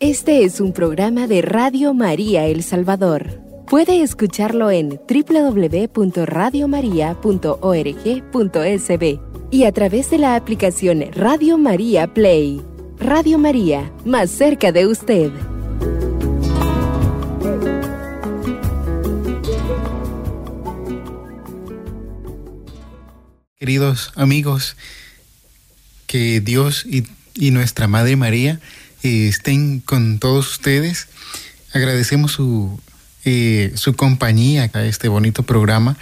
Este es un programa de Radio María El Salvador. Puede escucharlo en www.radiomaria.org.sb y a través de la aplicación Radio María Play. Radio María, más cerca de usted. Queridos amigos, que Dios y, y nuestra Madre María eh, estén con todos ustedes. Agradecemos su, eh, su compañía a este bonito programa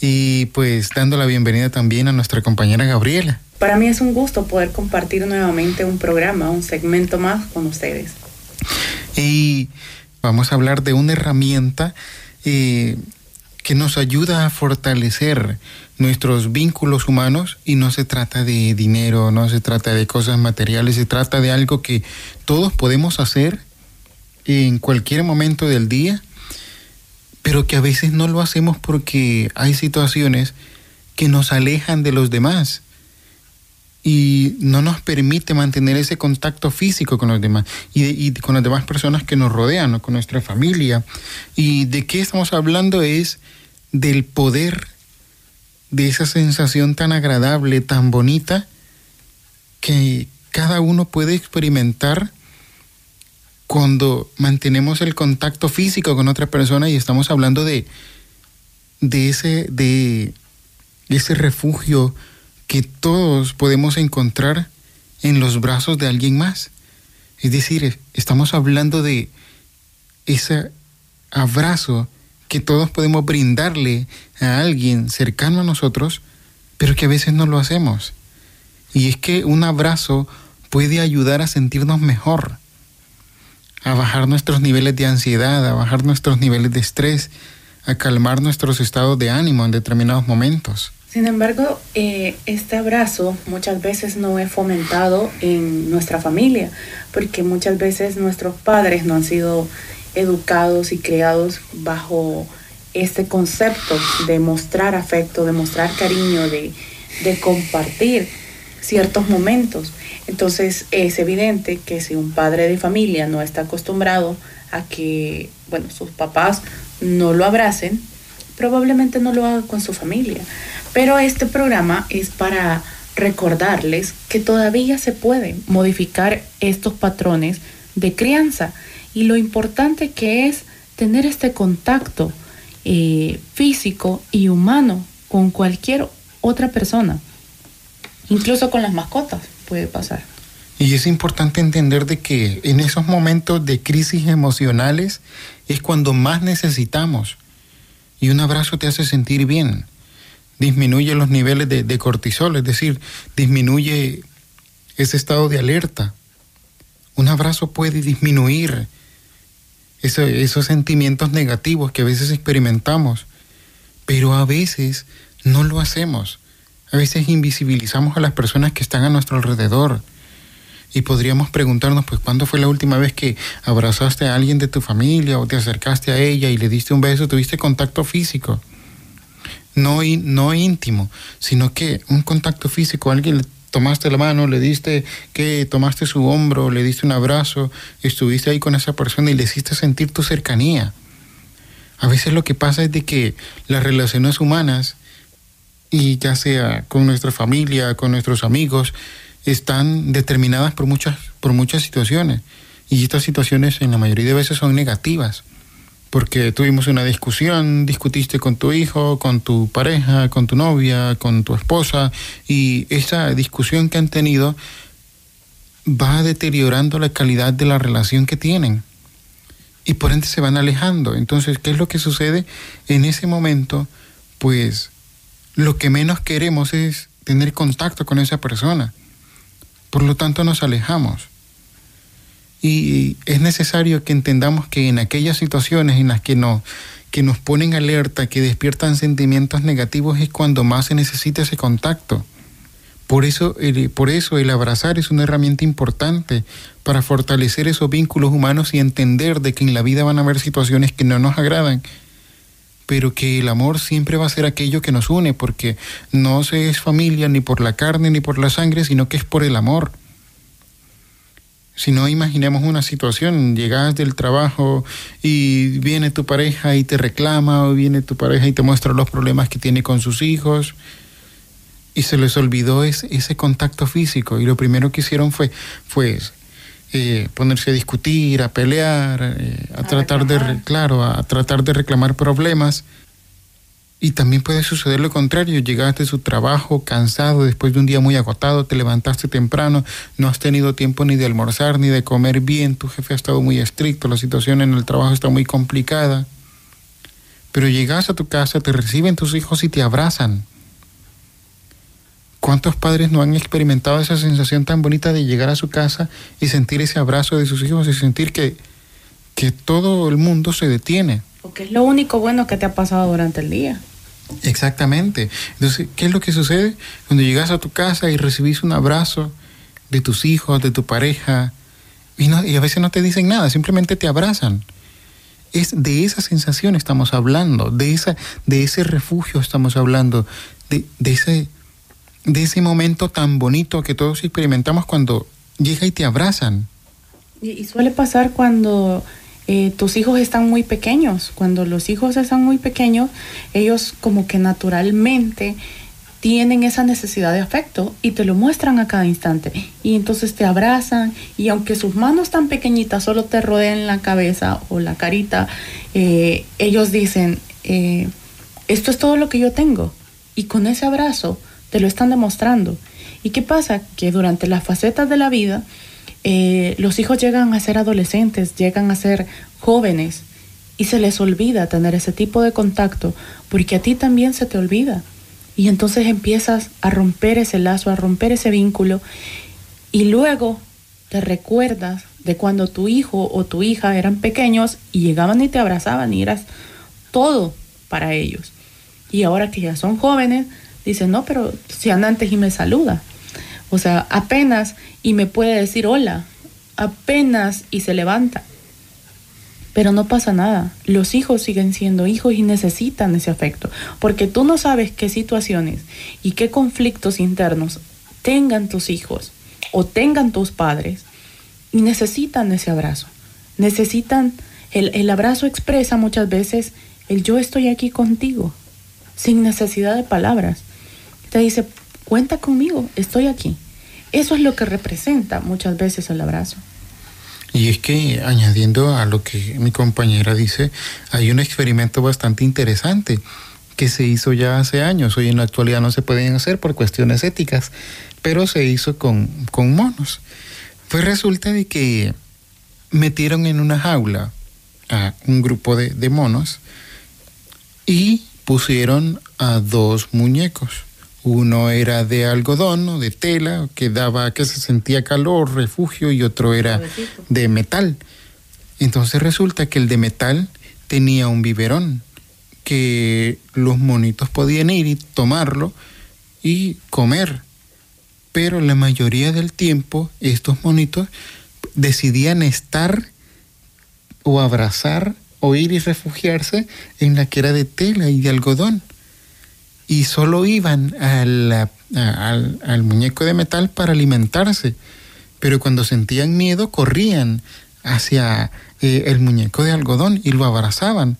y pues dando la bienvenida también a nuestra compañera Gabriela. Para mí es un gusto poder compartir nuevamente un programa, un segmento más con ustedes. Y vamos a hablar de una herramienta eh, que nos ayuda a fortalecer nuestros vínculos humanos y no se trata de dinero, no se trata de cosas materiales, se trata de algo que todos podemos hacer en cualquier momento del día, pero que a veces no lo hacemos porque hay situaciones que nos alejan de los demás y no nos permite mantener ese contacto físico con los demás y, con las demás personas que nos rodean, con nuestra familia. ¿Y de qué estamos hablando? Es del poder de esa sensación tan agradable, tan bonita, que cada uno puede experimentar cuando mantenemos el contacto físico con otra persona y estamos hablando de, de, ese, de ese refugio que todos podemos encontrar en los brazos de alguien más. Es decir, estamos hablando de ese abrazo que todos podemos brindarle a alguien cercano a nosotros, pero que a veces no lo hacemos. Y es que un abrazo puede ayudar a sentirnos mejor, a bajar nuestros niveles de ansiedad, a bajar nuestros niveles de estrés, a calmar nuestros estados de ánimo en determinados momentos. Sin embargo, eh, este abrazo muchas veces no es fomentado en nuestra familia, porque muchas veces nuestros padres no han sido educados y creados bajo este concepto de mostrar afecto, de mostrar cariño, de, compartir ciertos momentos. Entonces es evidente que si un padre de familia no está acostumbrado a que, bueno, sus papás no lo abracen, probablemente no lo haga con su familia. Pero este programa es para recordarles que todavía se pueden modificar estos patrones de crianza y lo importante que es tener este contacto eh, físico y humano con cualquier otra persona, incluso con las mascotas puede pasar. Y es importante entender de que en esos momentos de crisis emocionales es cuando más necesitamos. Y un abrazo te hace sentir bien. Disminuye los niveles de, de cortisol, es decir, disminuye ese estado de alerta. Un abrazo puede disminuir esos sentimientos negativos que a veces experimentamos, pero a veces no lo hacemos. A veces invisibilizamos a las personas que están a nuestro alrededor. Y podríamos preguntarnos, pues, ¿cuándo fue la última vez que abrazaste a alguien de tu familia o te acercaste a ella y le diste un beso, tuviste contacto físico? No, no íntimo, sino que un contacto físico, alguien tomaste la mano, le diste que tomaste su hombro, le diste un abrazo, estuviste ahí con esa persona y le hiciste sentir tu cercanía. A veces lo que pasa es de que las relaciones humanas, y ya sea con nuestra familia, con nuestros amigos, están determinadas por muchas, por muchas situaciones. Y estas situaciones en la mayoría de veces son negativas porque tuvimos una discusión, discutiste con tu hijo, con tu pareja, con tu novia, con tu esposa, y esa discusión que han tenido va deteriorando la calidad de la relación que tienen. Y por ende se van alejando. Entonces, ¿qué es lo que sucede? En ese momento, pues lo que menos queremos es tener contacto con esa persona. Por lo tanto, nos alejamos. Y es necesario que entendamos que en aquellas situaciones en las que nos, que nos ponen alerta, que despiertan sentimientos negativos, es cuando más se necesita ese contacto. Por eso, el, por eso el abrazar es una herramienta importante para fortalecer esos vínculos humanos y entender de que en la vida van a haber situaciones que no nos agradan, pero que el amor siempre va a ser aquello que nos une, porque no se es familia ni por la carne ni por la sangre, sino que es por el amor. Si no, imaginemos una situación, llegas del trabajo y viene tu pareja y te reclama, o viene tu pareja y te muestra los problemas que tiene con sus hijos, y se les olvidó ese, contacto físico, y lo primero que hicieron fue, fue eh, ponerse a discutir, a pelear, eh, a, tratar de, claro, a tratar de reclamar problemas y también puede suceder lo contrario, llegaste a su trabajo cansado después de un día muy agotado, te levantaste temprano, no has tenido tiempo ni de almorzar ni de comer bien, tu jefe ha estado muy estricto, la situación en el trabajo está muy complicada. Pero llegas a tu casa, te reciben tus hijos y te abrazan. ¿Cuántos padres no han experimentado esa sensación tan bonita de llegar a su casa y sentir ese abrazo de sus hijos y sentir que, que todo el mundo se detiene? Porque es lo único bueno que te ha pasado durante el día. Exactamente. Entonces, ¿qué es lo que sucede? Cuando llegas a tu casa y recibís un abrazo de tus hijos, de tu pareja, y, y a veces no te dicen nada, simplemente te abrazan. Es de esa sensación estamos hablando, de, esa, de ese refugio estamos hablando, de, de, ese, de ese momento tan bonito que todos experimentamos cuando llega y te abrazan. y suele pasar cuando eh, tus hijos están muy pequeños. Cuando los hijos están muy pequeños, ellos como que naturalmente tienen esa necesidad de afecto y te lo muestran a cada instante. Y entonces te abrazan y aunque sus manos tan pequeñitas solo te rodeen la cabeza o la carita, eh, ellos dicen, eh, esto es todo lo que yo tengo. Y con ese abrazo te lo están demostrando. ¿Y qué pasa? Que durante las facetas de la vida, eh, los hijos llegan a ser adolescentes, llegan a ser jóvenes y se les olvida tener ese tipo de contacto porque a ti también se te olvida. Y entonces empiezas a romper ese lazo, a romper ese vínculo y luego te recuerdas de cuando tu hijo o tu hija eran pequeños y llegaban y te abrazaban y eras todo para ellos. Y ahora que ya son jóvenes, dicen, no, pero si anda antes y me saluda. O sea, apenas y me puede decir hola, apenas y se levanta. Pero no pasa nada. Los hijos siguen siendo hijos y necesitan ese afecto. Porque tú no sabes qué situaciones y qué conflictos internos tengan tus hijos o tengan tus padres y necesitan ese abrazo. Necesitan, el, el abrazo expresa muchas veces el yo estoy aquí contigo, sin necesidad de palabras. Te dice, cuenta conmigo, estoy aquí. Eso es lo que representa muchas veces el abrazo. Y es que, añadiendo a lo que mi compañera dice, hay un experimento bastante interesante que se hizo ya hace años. Hoy en la actualidad no se pueden hacer por cuestiones éticas, pero se hizo con, con monos. Pues resulta de que metieron en una jaula a un grupo de, de monos y pusieron a dos muñecos uno era de algodón o de tela, que daba, que se sentía calor, refugio, y otro era de metal. Entonces resulta que el de metal tenía un biberón, que los monitos podían ir y tomarlo y comer. Pero la mayoría del tiempo estos monitos decidían estar o abrazar o ir y refugiarse en la que era de tela y de algodón y solo iban al, al, muñeco de metal para alimentarse, pero cuando sentían miedo corrían hacia eh, el muñeco de algodón y lo abrazaban.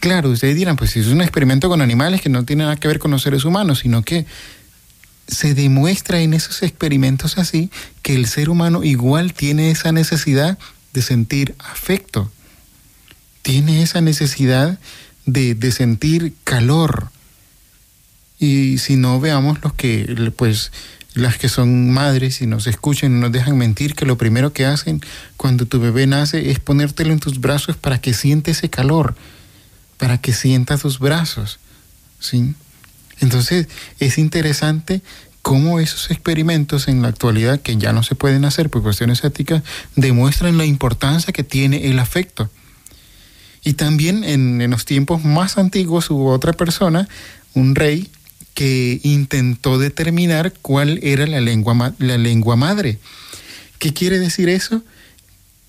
Claro, ustedes dirán, pues es un experimento con animales que no tiene nada que ver con los seres humanos, sino que se demuestra en esos experimentos así que el ser humano igual tiene esa necesidad de sentir afecto, tiene esa necesidad de, de sentir calor, y si no, veamos los que, pues, las que son madres y nos escuchan y nos dejan mentir, que lo primero que hacen cuando tu bebé nace es ponértelo en tus brazos para que siente ese calor, para que sienta tus brazos. ¿sí? Entonces, es interesante cómo esos experimentos en la actualidad, que ya no se pueden hacer por cuestiones éticas, demuestran la importancia que tiene el afecto. Y también en, en los tiempos más antiguos hubo otra persona, un rey, que intentó determinar cuál era la lengua, la lengua madre. ¿Qué quiere decir eso?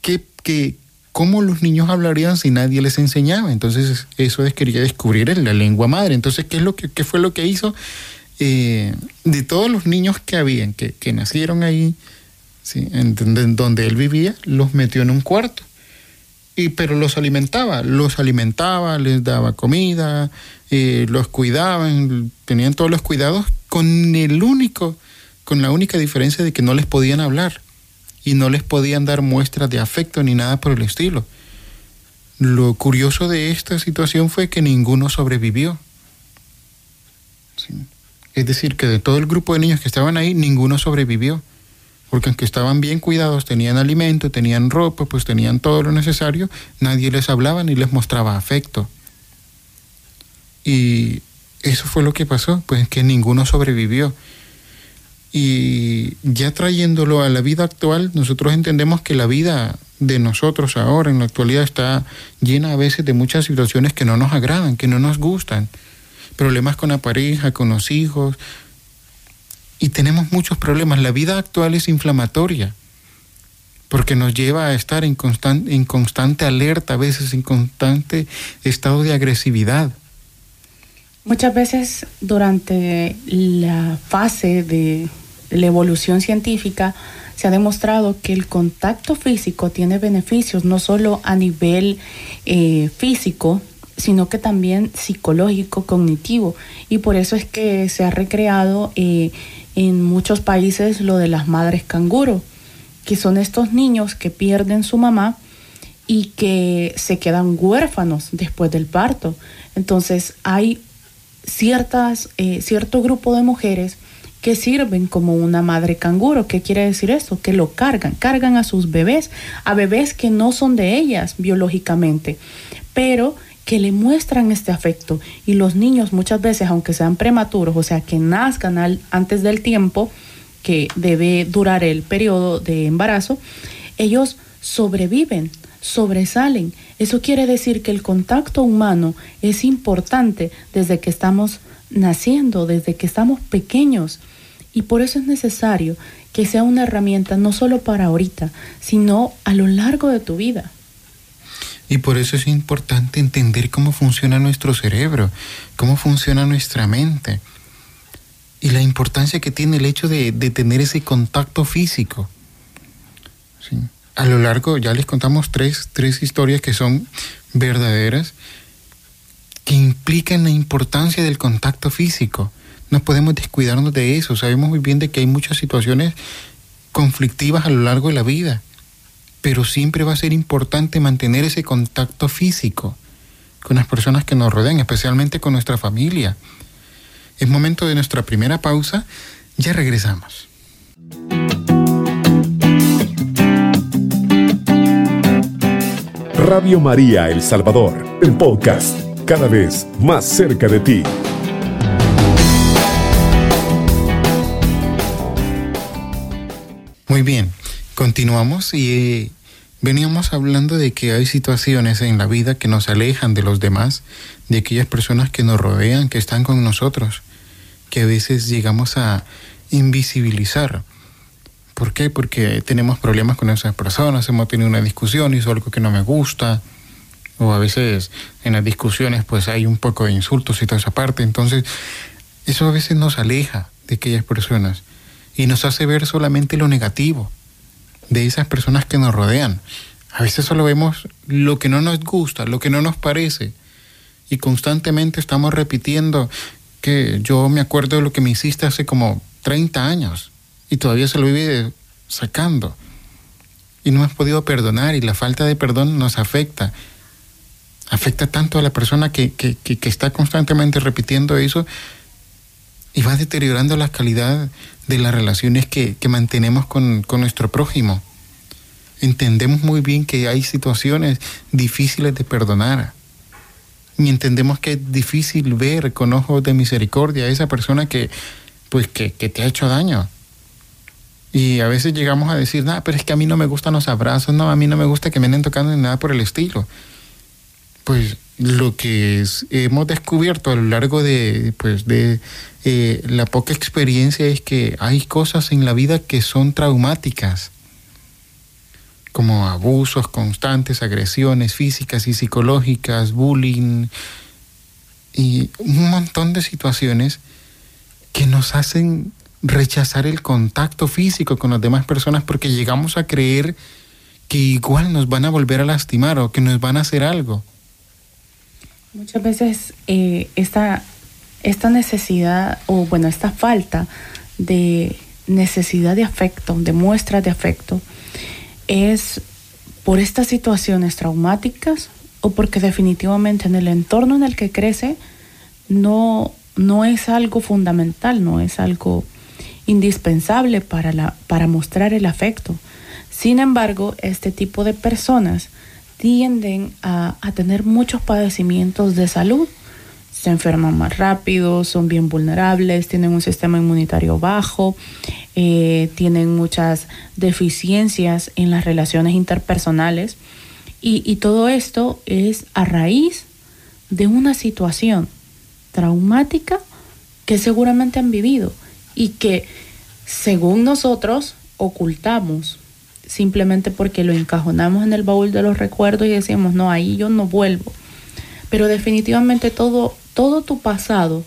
Que, cómo los niños hablarían si nadie les enseñaba. Entonces eso es quería descubrir la lengua madre. Entonces, ¿qué, es lo que, qué fue lo que hizo? Eh, de todos los niños que habían, que, que nacieron ahí, ¿sí? donde él vivía, los metió en un cuarto. Pero los alimentaba, los alimentaba, les daba comida, eh, los cuidaban, tenían todos los cuidados con el único, con la única diferencia de que no les podían hablar y no les podían dar muestras de afecto ni nada por el estilo. Lo curioso de esta situación fue que ninguno sobrevivió. Es decir, que de todo el grupo de niños que estaban ahí, ninguno sobrevivió. Porque aunque estaban bien cuidados, tenían alimento, tenían ropa, pues tenían todo lo necesario, nadie les hablaba ni les mostraba afecto. Y eso fue lo que pasó, pues que ninguno sobrevivió. Y ya trayéndolo a la vida actual, nosotros entendemos que la vida de nosotros ahora, en la actualidad, está llena a veces de muchas situaciones que no nos agradan, que no nos gustan. Problemas con la pareja, con los hijos. Y tenemos muchos problemas. La vida actual es inflamatoria, porque nos lleva a estar en, constante, en constante alerta, a veces en constante estado de agresividad. Muchas veces durante la fase de la evolución científica se ha demostrado que el contacto físico tiene beneficios no solo a nivel eh, físico, sino que también psicológico, cognitivo. Y por eso es que se ha recreado eh, en muchos países lo de las madres canguro, que son estos niños que pierden su mamá y que se quedan huérfanos después del parto. Entonces hay ciertas, eh, cierto grupo de mujeres que sirven como una madre canguro. ¿Qué quiere decir eso? Que lo cargan, cargan a sus bebés, a bebés que no son de ellas biológicamente, pero que le muestran este afecto. Y los niños muchas veces, aunque sean prematuros, o sea, que nazcan antes del tiempo que debe durar el periodo de embarazo, ellos sobreviven, sobresalen. Eso quiere decir que el contacto humano es importante desde que estamos naciendo, desde que estamos pequeños. Y por eso es necesario que sea una herramienta no solo para ahorita, sino a lo largo de tu vida. Y por eso es importante entender cómo funciona nuestro cerebro, cómo funciona nuestra mente y la importancia que tiene el hecho de, tener ese contacto físico. A lo largo, ya les contamos tres, tres historias que son verdaderas, que implican la importancia del contacto físico no podemos descuidarnos de eso. Sabemos muy bien de que hay muchas situaciones conflictivas a lo largo de la vida, pero siempre va a ser importante mantener ese contacto físico con las personas que nos rodean, especialmente con nuestra familia. Es momento de nuestra primera pausa, ya regresamos. Radio María El Salvador, el podcast, cada vez más cerca de ti. Muy bien, continuamos y eh, veníamos hablando de que hay situaciones en la vida que nos alejan de los demás, de aquellas personas que nos rodean, que están con nosotros, que a veces llegamos a invisibilizar. ¿Por qué? Porque tenemos problemas con esas personas, hemos tenido una discusión, hizo algo que no me gusta, o a veces en las discusiones pues hay un poco de insultos y toda esa parte, entonces eso a veces nos aleja de aquellas personas y nos hace ver solamente lo negativo de esas personas que nos rodean. A veces solo vemos lo que no nos gusta, lo que no nos parece y constantemente estamos repitiendo que yo me acuerdo de lo que me hiciste hace como 30 años y todavía se lo vive sacando y no hemos podido perdonar y la falta de perdón nos afecta. Afecta tanto a la persona que, que, que está constantemente repitiendo eso y va deteriorando la calidad de las relaciones que, mantenemos con, nuestro prójimo. Entendemos muy bien que hay situaciones difíciles de perdonar. Y entendemos que es difícil ver con ojos de misericordia a esa persona que, pues, que, que te ha hecho daño. Y a veces llegamos a decir, no, pero es que a mí no me gustan los abrazos, no, a mí no me gusta que me anden tocando ni nada por el estilo. Pues lo que hemos descubierto a lo largo de, pues, de eh, la poca experiencia es que hay cosas en la vida que son traumáticas, como abusos constantes, agresiones físicas y psicológicas, bullying y un montón de situaciones que nos hacen rechazar el contacto físico con las demás personas porque llegamos a creer que igual nos van a volver a lastimar o que nos van a hacer algo. Muchas veces eh, esta, esta necesidad, o bueno, esta falta de necesidad de afecto, de muestras de afecto, es por estas situaciones traumáticas o porque definitivamente en el entorno en el que crece no, no es algo fundamental, no es algo indispensable para, la, para mostrar el afecto. Sin embargo, este tipo de personas tienden a, tener muchos padecimientos de salud. Se enferman más rápido, son bien vulnerables, tienen un sistema inmunitario bajo, eh, tienen muchas deficiencias en las relaciones interpersonales y, y todo esto es a raíz de una situación traumática que seguramente han vivido y que según nosotros ocultamos simplemente porque lo encajonamos en el baúl de los recuerdos y decimos, no, ahí yo no vuelvo. Pero definitivamente todo, todo tu pasado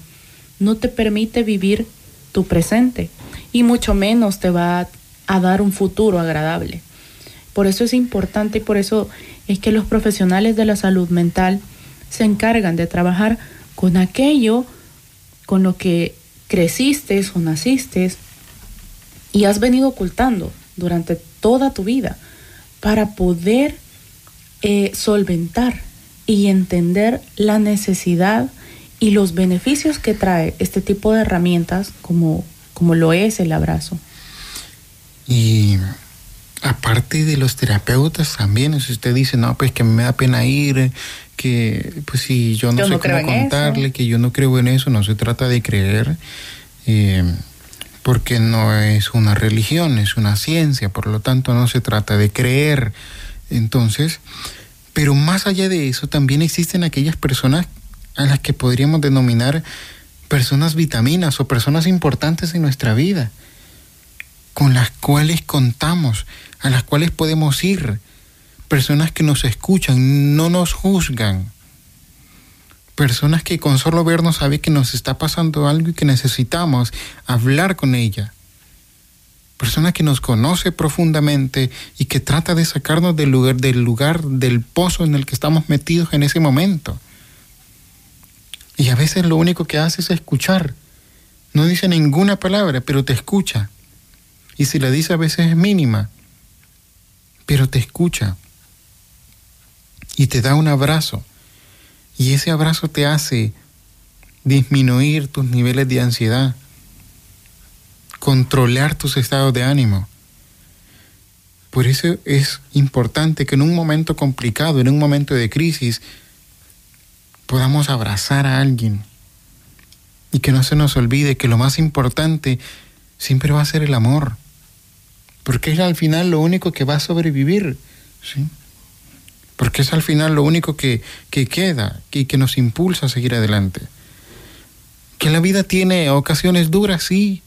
no te permite vivir tu presente y mucho menos te va a dar un futuro agradable. Por eso es importante y por eso es que los profesionales de la salud mental se encargan de trabajar con aquello con lo que creciste o naciste y has venido ocultando durante toda tu vida para poder eh, solventar y entender la necesidad y los beneficios que trae este tipo de herramientas como, como lo es el abrazo. Y aparte de los terapeutas también, si usted dice, no, pues que me da pena ir, que pues si yo no sé cómo contarle, que yo no creo en eso, no se trata de creer. Eh, porque no es una religión, es una ciencia, por lo tanto no se trata de creer. Entonces, pero más allá de eso, también existen aquellas personas a las que podríamos denominar personas vitaminas o personas importantes en nuestra vida, con las cuales contamos, a las cuales podemos ir, personas que nos escuchan, no nos juzgan, personas que con solo vernos saben que nos está pasando algo y que necesitamos hablar con ella. Persona que nos conoce profundamente y que trata de sacarnos del lugar, del lugar, del pozo en el que estamos metidos en ese momento. Y a veces lo único que hace es escuchar. No dice ninguna palabra, pero te escucha. Y si la dice a veces es mínima, pero te escucha. Y te da un abrazo y ese abrazo te hace disminuir tus niveles de ansiedad, controlar tus estados de ánimo. Por eso es importante que en un momento complicado, en un momento de crisis, podamos abrazar a alguien y que no se nos olvide que lo más importante siempre va a ser el amor, porque es al final lo único que va a sobrevivir. ¿sí? Porque es al final lo único que, queda y que nos impulsa a seguir adelante. Que la vida tiene ocasiones duras, sí.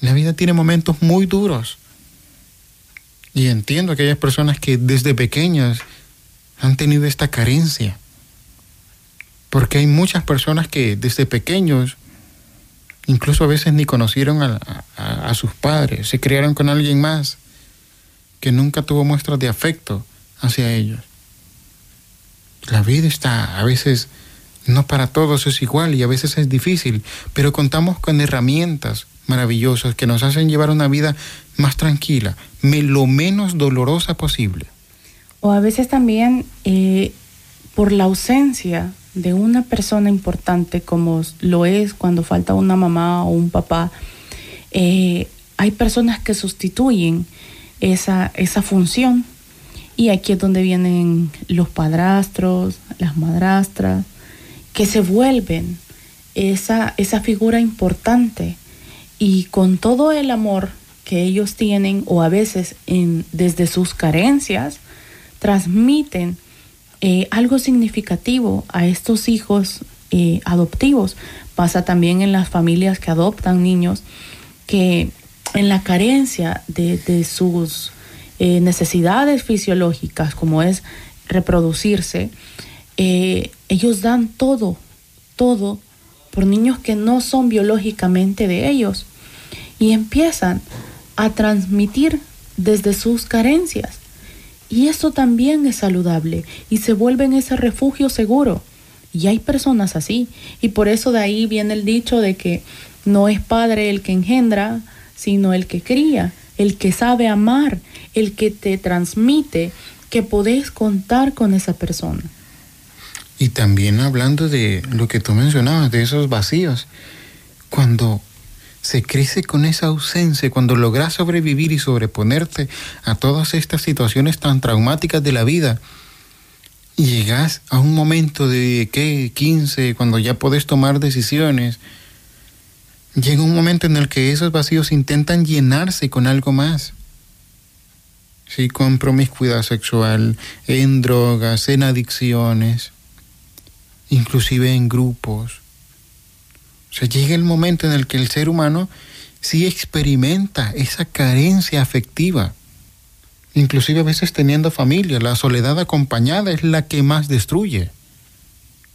La vida tiene momentos muy duros. Y entiendo aquellas personas que desde pequeñas han tenido esta carencia. Porque hay muchas personas que desde pequeños, incluso a veces ni conocieron a, a sus padres, se criaron con alguien más, que nunca tuvo muestras de afecto hacia ellos. La vida está a veces, no para todos es igual y a veces es difícil, pero contamos con herramientas maravillosas que nos hacen llevar una vida más tranquila, lo menos dolorosa posible. O a veces también eh, por la ausencia de una persona importante como lo es cuando falta una mamá o un papá, eh, hay personas que sustituyen esa, esa función y aquí es donde vienen los padrastros, las madrastras, que se vuelven esa, esa figura importante y con todo el amor que ellos tienen o a veces desde sus carencias, transmiten eh, algo significativo a estos hijos eh, adoptivos. Pasa también en las familias que adoptan niños, que en la carencia de, de sus eh, necesidades fisiológicas como es reproducirse, eh, ellos dan todo, todo por niños que no son biológicamente de ellos. y empiezan a transmitir desde sus carencias. Y eso también es saludable y se vuelve en ese refugio seguro. Y hay personas así. Y por eso de ahí viene el dicho de que no es padre el que engendra, sino el que cría, el que sabe amar, el que te transmite que podés contar con esa persona. Y también hablando de lo que tú mencionabas, de esos vacíos, cuando se crece con esa ausencia, cuando logras sobrevivir y sobreponerte a todas estas situaciones tan traumáticas de la vida, y llegas a un momento de, ¿qué? 15, cuando ya podés tomar decisiones, llega un momento en el que esos vacíos intentan llenarse con algo más. Sí, con promiscuidad sexual, en drogas, en adicciones inclusive en grupos. O sea, llega el momento en el que el ser humano sí experimenta esa carencia afectiva. Inclusive a veces teniendo familia, la soledad acompañada es la que más destruye.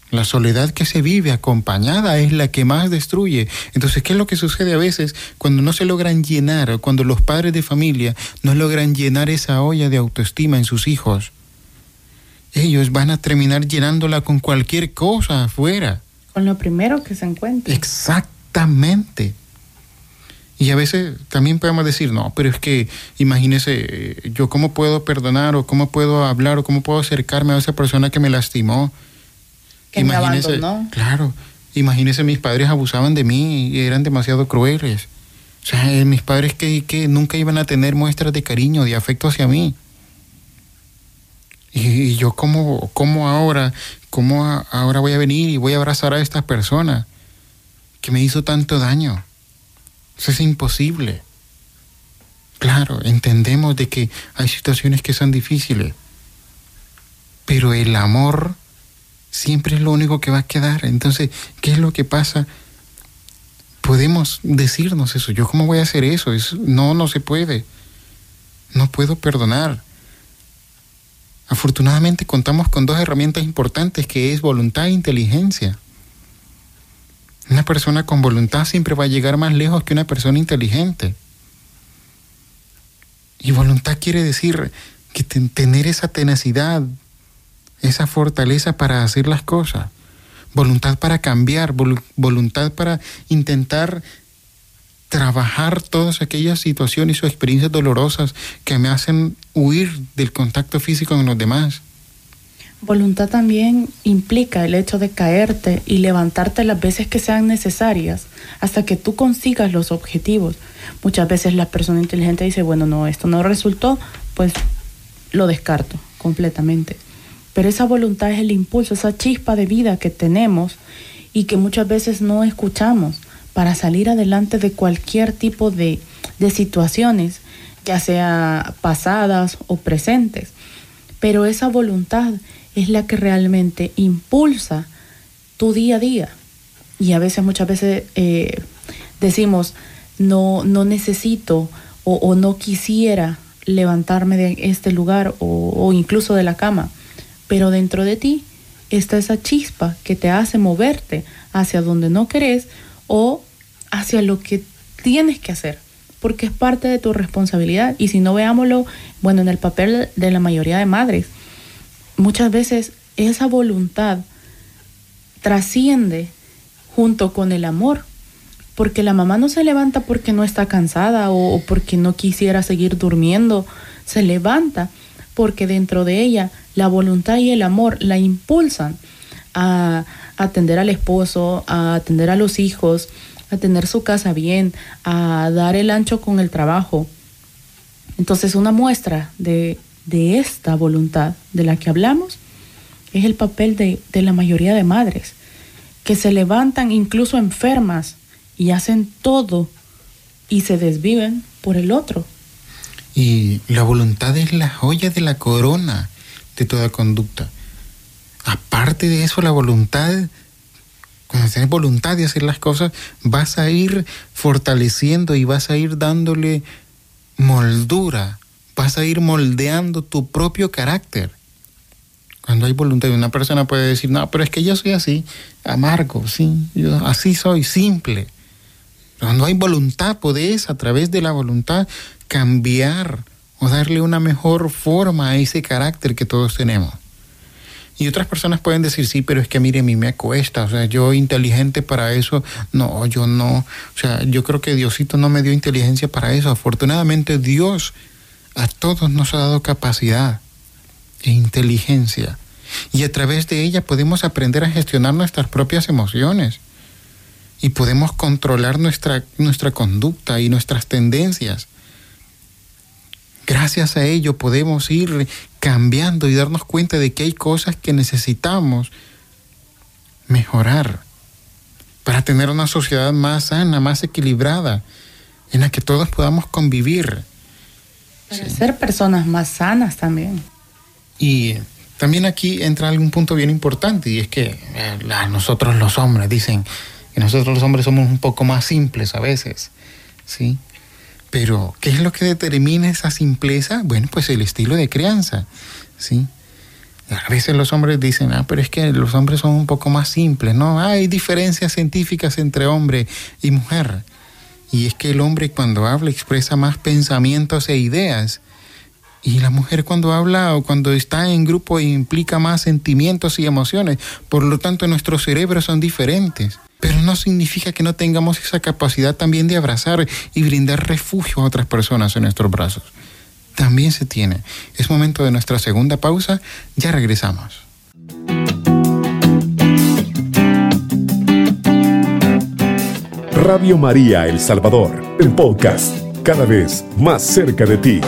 La soledad que se vive acompañada es la que más destruye. Entonces, ¿qué es lo que sucede a veces cuando no se logran llenar, cuando los padres de familia no logran llenar esa olla de autoestima en sus hijos? ellos van a terminar llenándola con cualquier cosa afuera. Con lo primero que se encuentre. Exactamente. Y a veces también podemos decir, no, pero es que imagínese, yo cómo puedo perdonar o cómo puedo hablar o cómo puedo acercarme a esa persona que me lastimó. Que imagínese, me abandonó. Claro, imagínese, mis padres abusaban de mí y eran demasiado crueles. O sea, eh, mis padres que, que nunca iban a tener muestras de cariño, de afecto hacia mí. Y, yo cómo ahora, cómo ahora voy a venir y voy a abrazar a esta persona que me hizo tanto daño. Eso es imposible. Claro, entendemos de que hay situaciones que son difíciles, pero el amor siempre es lo único que va a quedar. Entonces, ¿qué es lo que pasa? Podemos decirnos eso. ¿Yo cómo voy a hacer eso? eso no, no se puede. No puedo perdonar. Afortunadamente contamos con dos herramientas importantes que es voluntad e inteligencia. Una persona con voluntad siempre va a llegar más lejos que una persona inteligente. Y voluntad quiere decir que tener esa tenacidad, esa fortaleza para hacer las cosas, voluntad para cambiar, voluntad para intentar trabajar todas aquellas situaciones o experiencias dolorosas que me hacen huir del contacto físico con los demás. Voluntad también implica el hecho de caerte y levantarte las veces que sean necesarias hasta que tú consigas los objetivos. Muchas veces la persona inteligente dice, bueno, no, esto no resultó, pues lo descarto completamente. Pero esa voluntad es el impulso, esa chispa de vida que tenemos y que muchas veces no escuchamos para salir adelante de cualquier tipo de, situaciones, ya sea pasadas o presentes. Pero esa voluntad es la que realmente impulsa tu día a día. Y a veces, muchas veces eh, decimos, no, no necesito o, no quisiera levantarme de este lugar o, incluso de la cama, pero dentro de ti está esa chispa que te hace moverte hacia donde no querés o hacia lo que tienes que hacer, porque es parte de tu responsabilidad. Y si no veámoslo, bueno, en el papel de la mayoría de madres, muchas veces esa voluntad trasciende junto con el amor, porque la mamá no se levanta porque no está cansada o, porque no quisiera seguir durmiendo, se levanta porque dentro de ella la voluntad y el amor la impulsan a atender al esposo, a atender a los hijos, a tener su casa bien, a dar el ancho con el trabajo. Entonces una muestra de, esta voluntad de la que hablamos es el papel de, de la mayoría de madres, que se levantan incluso enfermas y hacen todo y se desviven por el otro. Y la voluntad es la joya de la corona de toda conducta. Aparte de eso, la voluntad cuando tienes voluntad de hacer las cosas, vas a ir fortaleciendo y vas a ir dándole moldura, vas a ir moldeando tu propio carácter. Cuando hay voluntad, una persona puede decir, no, pero es que yo soy así, amargo, sí, yo así soy, simple. Cuando hay voluntad, podés a través de la voluntad cambiar o darle una mejor forma a ese carácter que todos tenemos. Y otras personas pueden decir, sí, pero es que mire, a mí me cuesta, o sea, yo inteligente para eso, no, yo no, o sea, yo creo que Diosito no me dio inteligencia para eso. Afortunadamente Dios a todos nos ha dado capacidad e inteligencia. Y a través de ella podemos aprender a gestionar nuestras propias emociones. Y podemos controlar nuestra, nuestra conducta y nuestras tendencias. Gracias a ello podemos ir cambiando y darnos cuenta de que hay cosas que necesitamos mejorar para tener una sociedad más sana, más equilibrada, en la que todos podamos convivir. Para ser personas más sanas también. Y también aquí entra algún punto bien importante y es que eh, nosotros los hombres dicen que nosotros los hombres somos un poco más simples a veces, ¿sí? Pero, ¿qué es lo que determina esa simpleza? Bueno, pues el estilo de crianza, ¿sí? A veces los hombres dicen, ah, pero es que los hombres son un poco más simples, ¿no? Hay diferencias científicas entre hombre y mujer. Y es que el hombre cuando habla expresa más pensamientos e ideas. Y la mujer cuando habla o cuando está en grupo implica más sentimientos y emociones. Por lo tanto, nuestros cerebros son diferentes. Pero no significa que no tengamos esa capacidad también de abrazar y brindar refugio a otras personas en nuestros brazos. También se tiene. Es momento de nuestra segunda pausa. Ya regresamos. Radio María El Salvador, el podcast, cada vez más cerca de ti.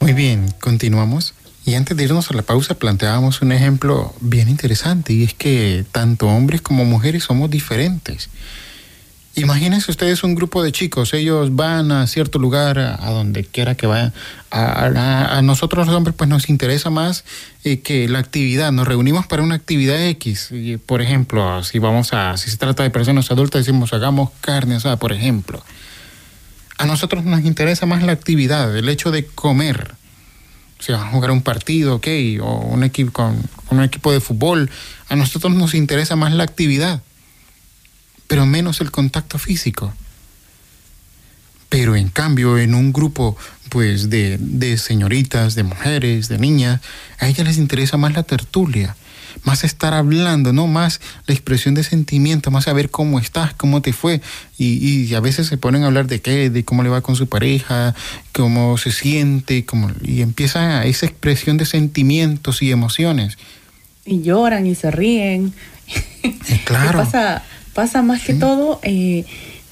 Muy bien, continuamos. Y antes de irnos a la pausa planteábamos un ejemplo bien interesante y es que tanto hombres como mujeres somos diferentes. Imagínense ustedes un grupo de chicos, ellos van a cierto lugar, a, donde quiera que vayan. A, nosotros los hombres pues nos interesa más eh, que la actividad, nos reunimos para una actividad X. por ejemplo, si vamos a, si se trata de personas adultas, decimos hagamos carne asada, por ejemplo. A nosotros nos interesa más la actividad, el hecho de comer si van a jugar un partido, ok, o un equipo con, un equipo de fútbol, a nosotros nos interesa más la actividad, pero menos el contacto físico. Pero en cambio, en un grupo pues de, de señoritas, de mujeres, de niñas, a ellas les interesa más la tertulia más estar hablando, ¿no? Más la expresión de sentimiento, más saber cómo estás, cómo te fue. Y, a veces se ponen a hablar de qué, de cómo le va con su pareja, cómo se siente, cómo, y empieza esa expresión de sentimientos y emociones. Y lloran y se ríen. Eh, claro. pasa, pasa más que todo eh,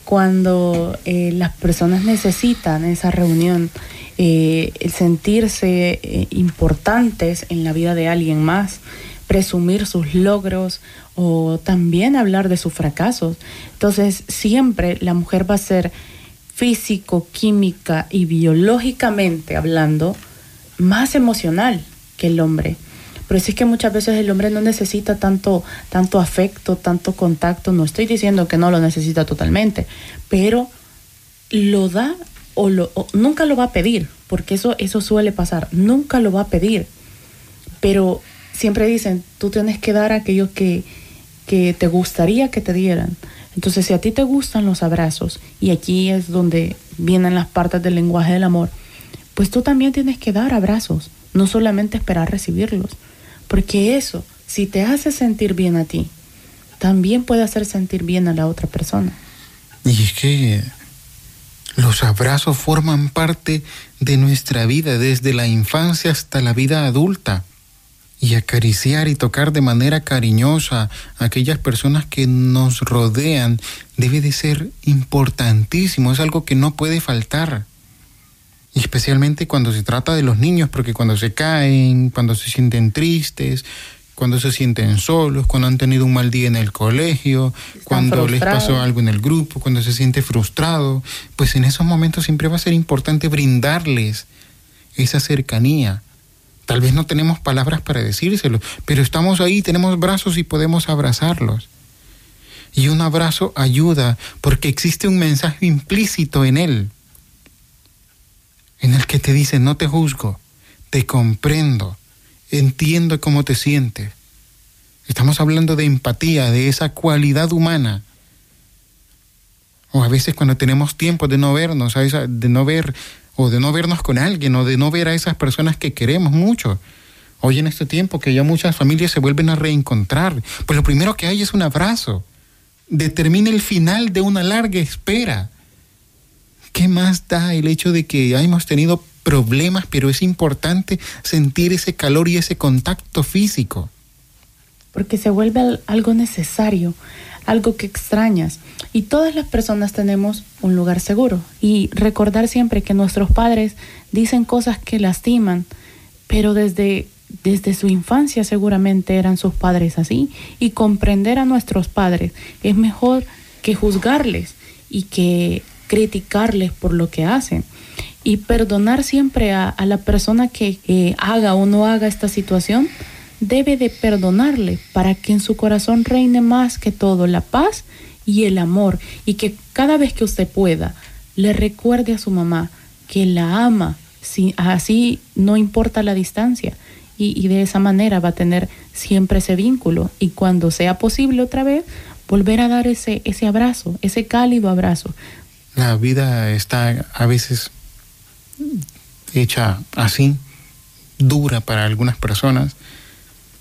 cuando eh, las personas necesitan esa reunión. el sentirse importantes en la vida de alguien más, presumir sus logros o también hablar de sus fracasos. Entonces, siempre la mujer va a ser físico, química y biológicamente hablando más emocional que el hombre. Pero es que muchas veces el hombre no necesita tanto, tanto afecto, tanto contacto. No estoy diciendo que no lo necesita totalmente, pero lo da o, lo, nunca lo va a pedir, porque eso, eso suele pasar. Nunca lo va a pedir. Pero siempre dicen, tú tienes que dar aquello que, que te gustaría que te dieran. Entonces, si a ti te gustan los abrazos, y aquí es donde vienen las partes del lenguaje del amor, pues tú también tienes que dar abrazos, no solamente esperar recibirlos. Porque eso, si te hace sentir bien a ti, también puede hacer sentir bien a la otra persona. Y es que los abrazos forman parte de nuestra vida desde la infancia hasta la vida adulta y acariciar y tocar de manera cariñosa a aquellas personas que nos rodean debe de ser importantísimo, es algo que no puede faltar. Y especialmente cuando se trata de los niños, porque cuando se caen, cuando se sienten tristes, cuando se sienten solos, cuando han tenido un mal día en el colegio, cuando les pasó algo en el grupo, cuando se siente frustrado, pues en esos momentos siempre va a ser importante brindarles esa cercanía Tal vez no tenemos palabras para decírselo, pero estamos ahí, tenemos brazos y podemos abrazarlos. Y un abrazo ayuda porque existe un mensaje implícito en él, en el que te dice, no te juzgo, te comprendo, entiendo cómo te sientes. Estamos hablando de empatía, de esa cualidad humana. O a veces cuando tenemos tiempo de no vernos, de no ver o de no vernos con alguien o de no ver a esas personas que queremos mucho. Hoy en este tiempo que ya muchas familias se vuelven a reencontrar, pues lo primero que hay es un abrazo. Determina el final de una larga espera. ¿Qué más da el hecho de que hayamos tenido problemas, pero es importante sentir ese calor y ese contacto físico? Porque se vuelve algo necesario, algo que extrañas. Y todas las personas tenemos un lugar seguro. Y recordar siempre que nuestros padres dicen cosas que lastiman, pero desde, desde su infancia seguramente eran sus padres así. Y comprender a nuestros padres es mejor que juzgarles y que criticarles por lo que hacen. Y perdonar siempre a, la persona que eh, haga o no haga esta situación debe de perdonarle para que en su corazón reine más que todo la paz y el amor y que cada vez que usted pueda le recuerde a su mamá que la ama, si, así no importa la distancia y, de esa manera va a tener siempre ese vínculo y cuando sea posible otra vez volver a dar ese, ese abrazo, ese cálido abrazo. La vida está a veces hecha así, dura para algunas personas,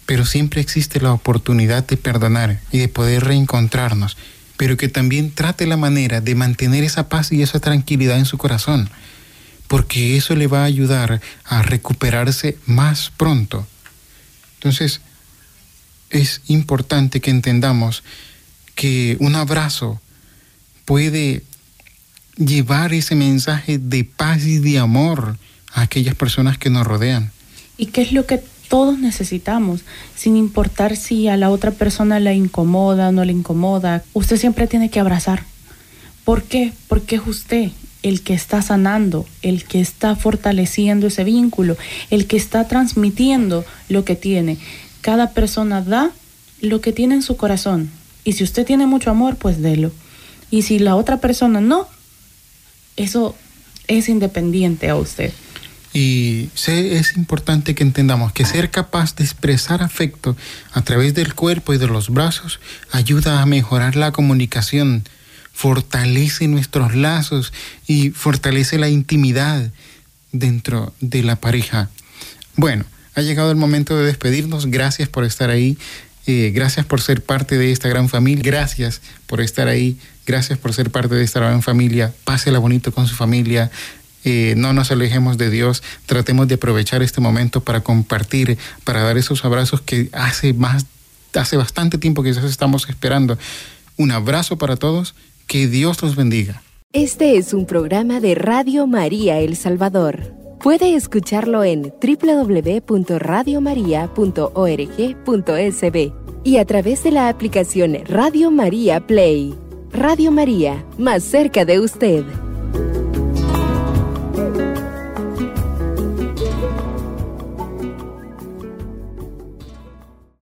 pero siempre existe la oportunidad de perdonar y de poder reencontrarnos, pero que también trate la manera de mantener esa paz y esa tranquilidad en su corazón, porque eso le va a ayudar a recuperarse más pronto. Entonces, es importante que entendamos que un abrazo puede llevar ese mensaje de paz y de amor a aquellas personas que nos rodean. ¿Y qué es lo que todos necesitamos, sin importar si a la otra persona le incomoda o no le incomoda. Usted siempre tiene que abrazar. ¿Por qué? Porque es usted el que está sanando, el que está fortaleciendo ese vínculo, el que está transmitiendo lo que tiene. Cada persona da lo que tiene en su corazón. Y si usted tiene mucho amor, pues délo. Y si la otra persona no, eso es independiente a usted. Y es importante que entendamos que ser capaz de expresar afecto a través del cuerpo y de los brazos ayuda a mejorar la comunicación, fortalece nuestros lazos y fortalece la intimidad dentro de la pareja. Bueno, ha llegado el momento de despedirnos. Gracias por estar ahí. Eh, gracias por ser parte de esta gran familia. Gracias por estar ahí. Gracias por ser parte de esta gran familia. Pásela bonito con su familia. Eh, no nos alejemos de Dios, tratemos de aprovechar este momento para compartir, para dar esos abrazos que hace más, hace bastante tiempo que quizás estamos esperando. Un abrazo para todos, que Dios los bendiga. Este es un programa de Radio María El Salvador. Puede escucharlo en www.radiomaria.org.sb y a través de la aplicación Radio María Play. Radio María, más cerca de usted.